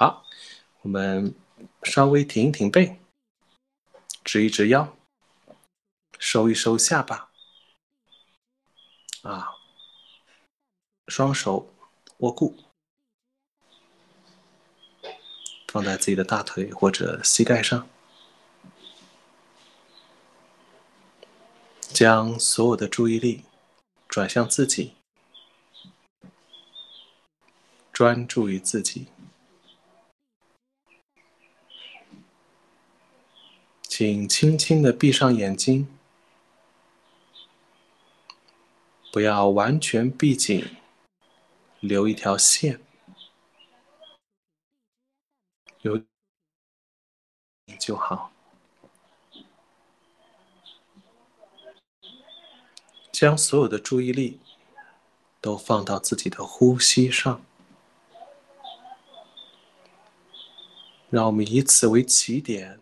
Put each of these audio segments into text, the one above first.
好，我们稍微挺一挺背，直一直腰，收一收下巴，啊，双手握固，放在自己的大腿或者膝盖上，将所有的注意力转向自己。专注于自己，请轻轻的闭上眼睛，不要完全闭紧，留一条线，有就好。将所有的注意力都放到自己的呼吸上。让我们以此为起点，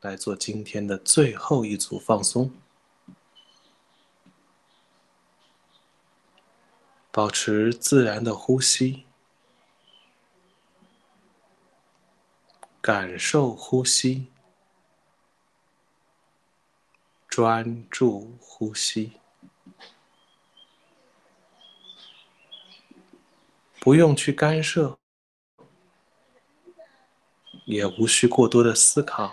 来做今天的最后一组放松。保持自然的呼吸，感受呼吸，专注呼吸，不用去干涉。也无需过多的思考，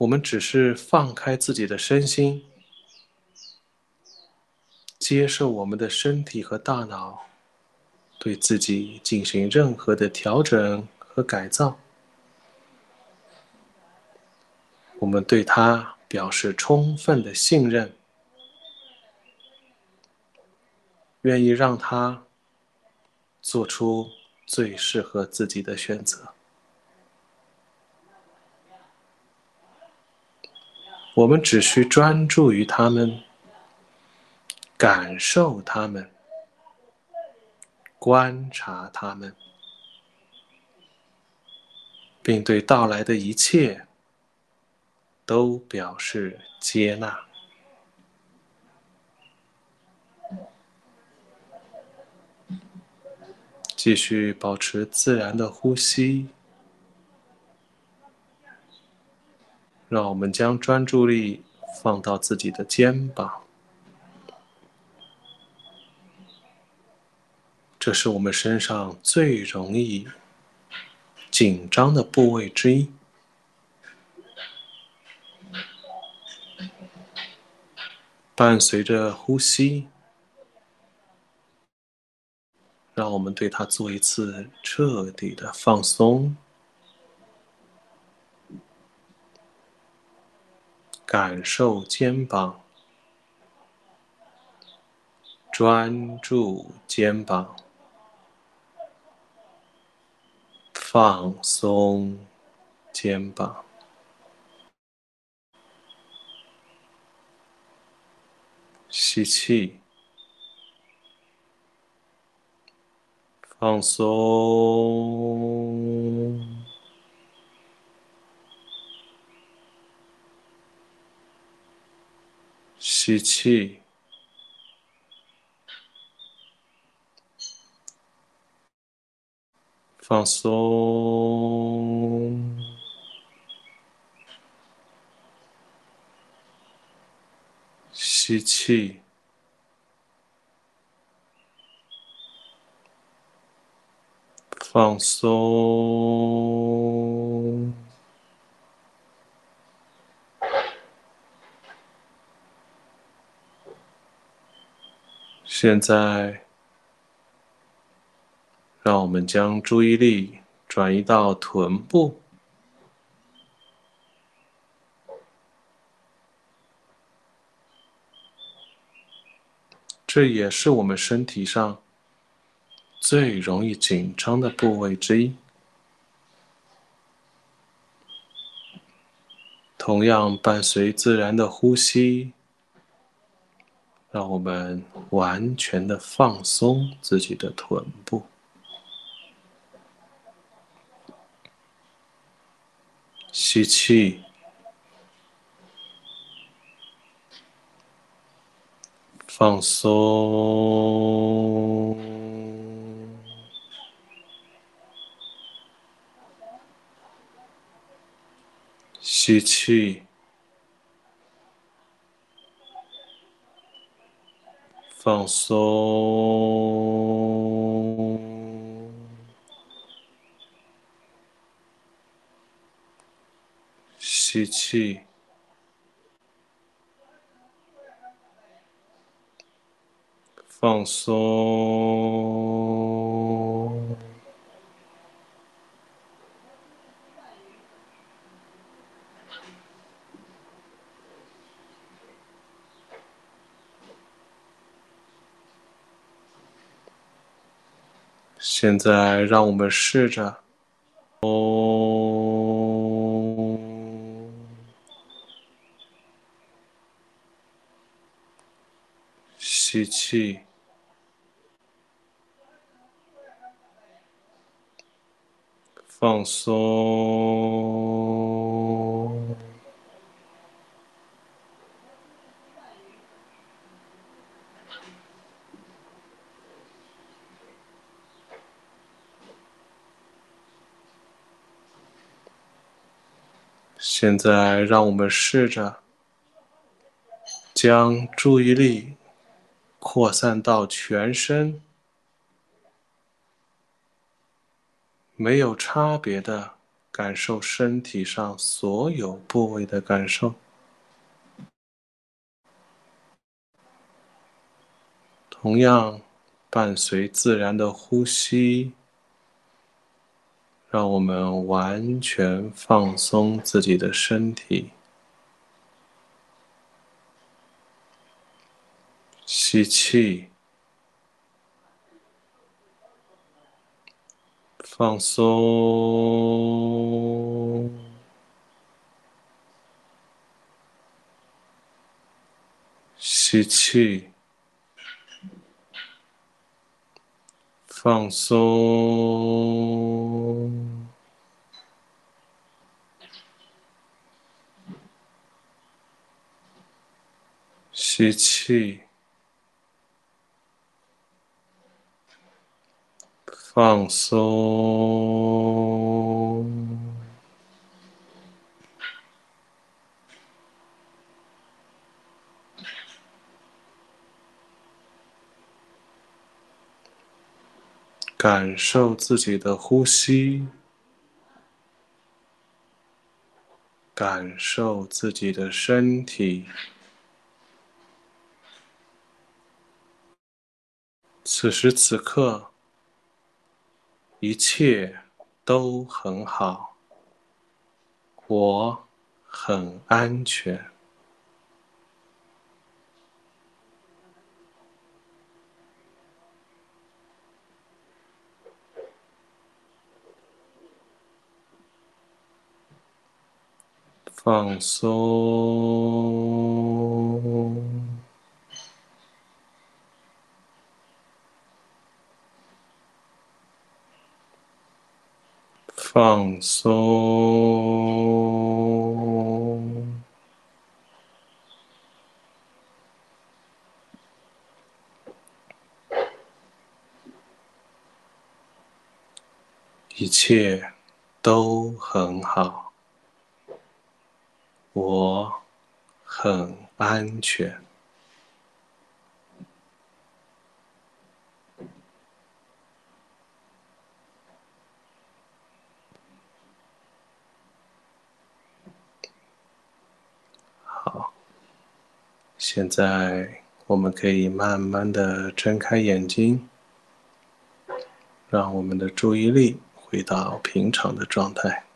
我们只是放开自己的身心，接受我们的身体和大脑对自己进行任何的调整和改造，我们对它表示充分的信任，愿意让它做出。最适合自己的选择。我们只需专注于他们，感受他们，观察他们，并对到来的一切都表示接纳。继续保持自然的呼吸，让我们将专注力放到自己的肩膀，这是我们身上最容易紧张的部位之一。伴随着呼吸。让我们对它做一次彻底的放松，感受肩膀，专注肩膀，放松肩膀，吸气。放松，吸气，放松，吸气。放松。现在，让我们将注意力转移到臀部，这也是我们身体上。最容易紧张的部位之一，同样伴随自然的呼吸，让我们完全的放松自己的臀部。吸气。放松。吸气。放松。吸气，放松。现在，让我们试着，哦。吸气，放松。现在，让我们试着将注意力。扩散到全身，没有差别的感受身体上所有部位的感受。同样，伴随自然的呼吸，让我们完全放松自己的身体。吸气，放松，吸气，放松，吸气。放松，感受自己的呼吸，感受自己的身体。此时此刻。一切都很好，我很安全，放松。放松，一切都很好，我很安全。好现在我们可以慢慢的睁开眼睛，让我们的注意力回到平常的状态。